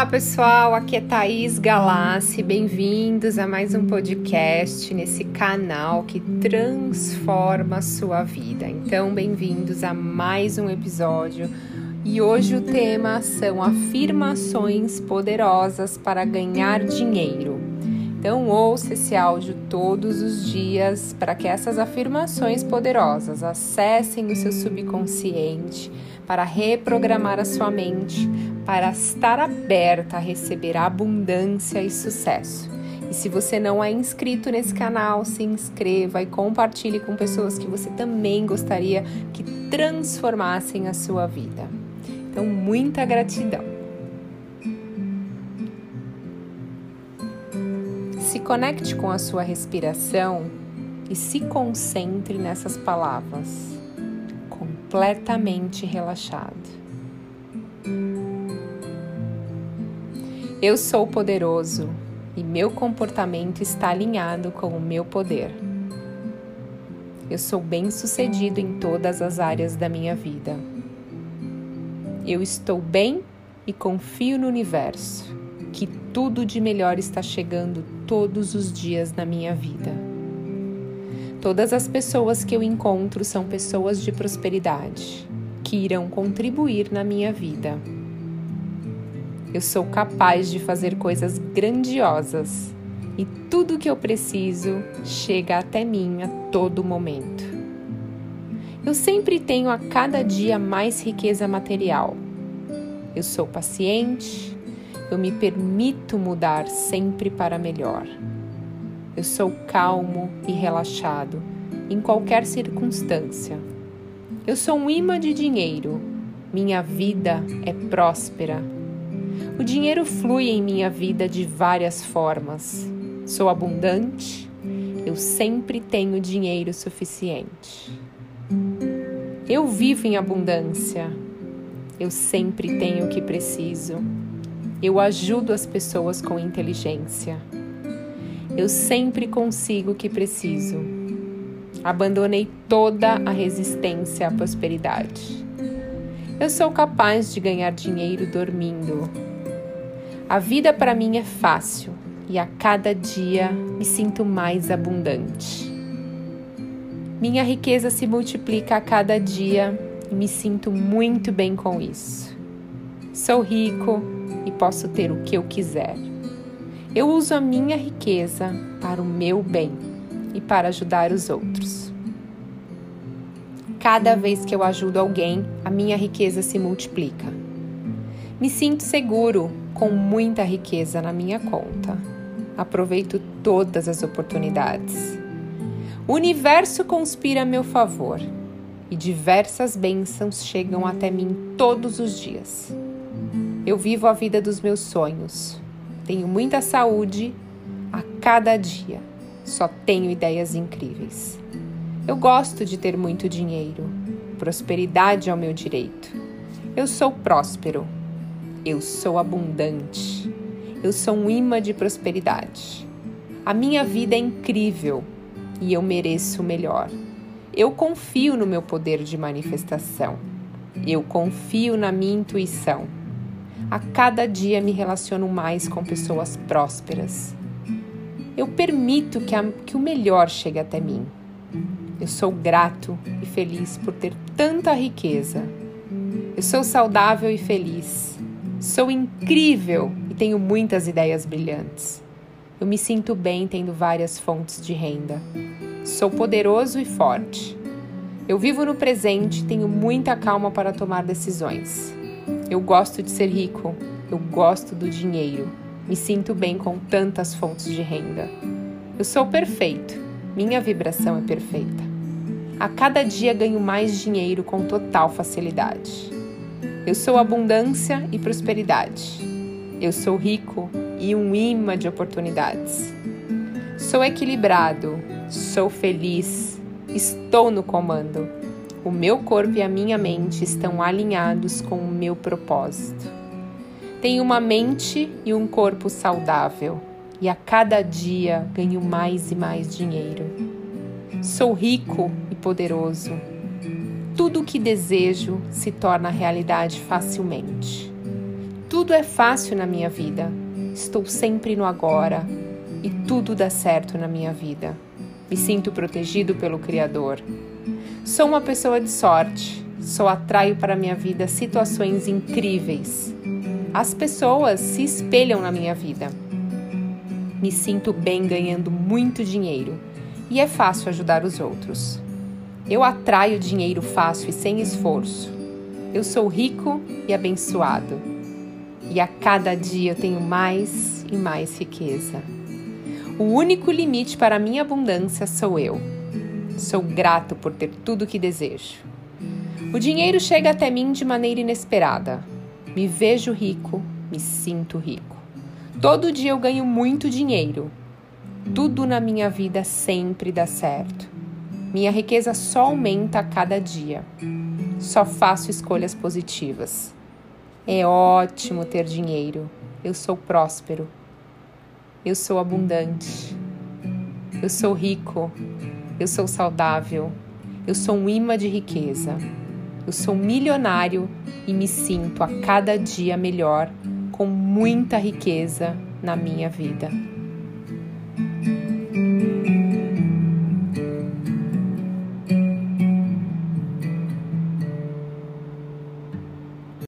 Olá pessoal, aqui é Thaís Galassi, bem-vindos a mais um podcast nesse canal que transforma a sua vida. Então, bem-vindos a mais um episódio e hoje o tema são afirmações poderosas para ganhar dinheiro. Então, ouça esse áudio todos os dias para que essas afirmações poderosas acessem o seu subconsciente para reprogramar a sua mente, para estar aberta a receber abundância e sucesso. E se você não é inscrito nesse canal, se inscreva e compartilhe com pessoas que você também gostaria que transformassem a sua vida. Então, muita gratidão. Se conecte com a sua respiração e se concentre nessas palavras completamente relaxado. Eu sou poderoso e meu comportamento está alinhado com o meu poder. Eu sou bem-sucedido em todas as áreas da minha vida. Eu estou bem e confio no universo, que tudo de melhor está chegando todos os dias na minha vida. Todas as pessoas que eu encontro são pessoas de prosperidade, que irão contribuir na minha vida. Eu sou capaz de fazer coisas grandiosas e tudo que eu preciso chega até mim a todo momento. Eu sempre tenho a cada dia mais riqueza material. Eu sou paciente, eu me permito mudar sempre para melhor. Eu sou calmo e relaxado em qualquer circunstância. Eu sou um imã de dinheiro. Minha vida é próspera. O dinheiro flui em minha vida de várias formas. Sou abundante. Eu sempre tenho dinheiro suficiente. Eu vivo em abundância. Eu sempre tenho o que preciso. Eu ajudo as pessoas com inteligência. Eu sempre consigo o que preciso. Abandonei toda a resistência à prosperidade. Eu sou capaz de ganhar dinheiro dormindo. A vida para mim é fácil e a cada dia me sinto mais abundante. Minha riqueza se multiplica a cada dia e me sinto muito bem com isso. Sou rico e posso ter o que eu quiser. Eu uso a minha riqueza para o meu bem e para ajudar os outros. Cada vez que eu ajudo alguém, a minha riqueza se multiplica. Me sinto seguro com muita riqueza na minha conta. Aproveito todas as oportunidades. O universo conspira a meu favor e diversas bênçãos chegam até mim todos os dias. Eu vivo a vida dos meus sonhos tenho muita saúde a cada dia. Só tenho ideias incríveis. Eu gosto de ter muito dinheiro. Prosperidade é o meu direito. Eu sou próspero. Eu sou abundante. Eu sou um imã de prosperidade. A minha vida é incrível e eu mereço o melhor. Eu confio no meu poder de manifestação. Eu confio na minha intuição. A cada dia me relaciono mais com pessoas prósperas. Eu permito que, a, que o melhor chegue até mim. Eu sou grato e feliz por ter tanta riqueza. Eu sou saudável e feliz. Sou incrível e tenho muitas ideias brilhantes. Eu me sinto bem tendo várias fontes de renda. Sou poderoso e forte. Eu vivo no presente e tenho muita calma para tomar decisões. Eu gosto de ser rico, eu gosto do dinheiro, me sinto bem com tantas fontes de renda. Eu sou perfeito, minha vibração é perfeita. A cada dia ganho mais dinheiro com total facilidade. Eu sou abundância e prosperidade. Eu sou rico e um imã de oportunidades. Sou equilibrado, sou feliz, estou no comando o meu corpo e a minha mente estão alinhados com o meu propósito. Tenho uma mente e um corpo saudável e a cada dia ganho mais e mais dinheiro. Sou rico e poderoso. tudo o que desejo se torna realidade facilmente. Tudo é fácil na minha vida. Estou sempre no agora e tudo dá certo na minha vida. Me sinto protegido pelo Criador. Sou uma pessoa de sorte. Só atraio para minha vida situações incríveis. As pessoas se espelham na minha vida. Me sinto bem ganhando muito dinheiro e é fácil ajudar os outros. Eu atraio dinheiro fácil e sem esforço. Eu sou rico e abençoado. E a cada dia eu tenho mais e mais riqueza. O único limite para a minha abundância sou eu. Sou grato por ter tudo o que desejo. O dinheiro chega até mim de maneira inesperada. Me vejo rico, me sinto rico. Todo dia eu ganho muito dinheiro. Tudo na minha vida sempre dá certo. Minha riqueza só aumenta a cada dia. Só faço escolhas positivas. É ótimo ter dinheiro. Eu sou próspero. Eu sou abundante. Eu sou rico. Eu sou saudável. Eu sou um imã de riqueza. Eu sou milionário e me sinto a cada dia melhor, com muita riqueza na minha vida.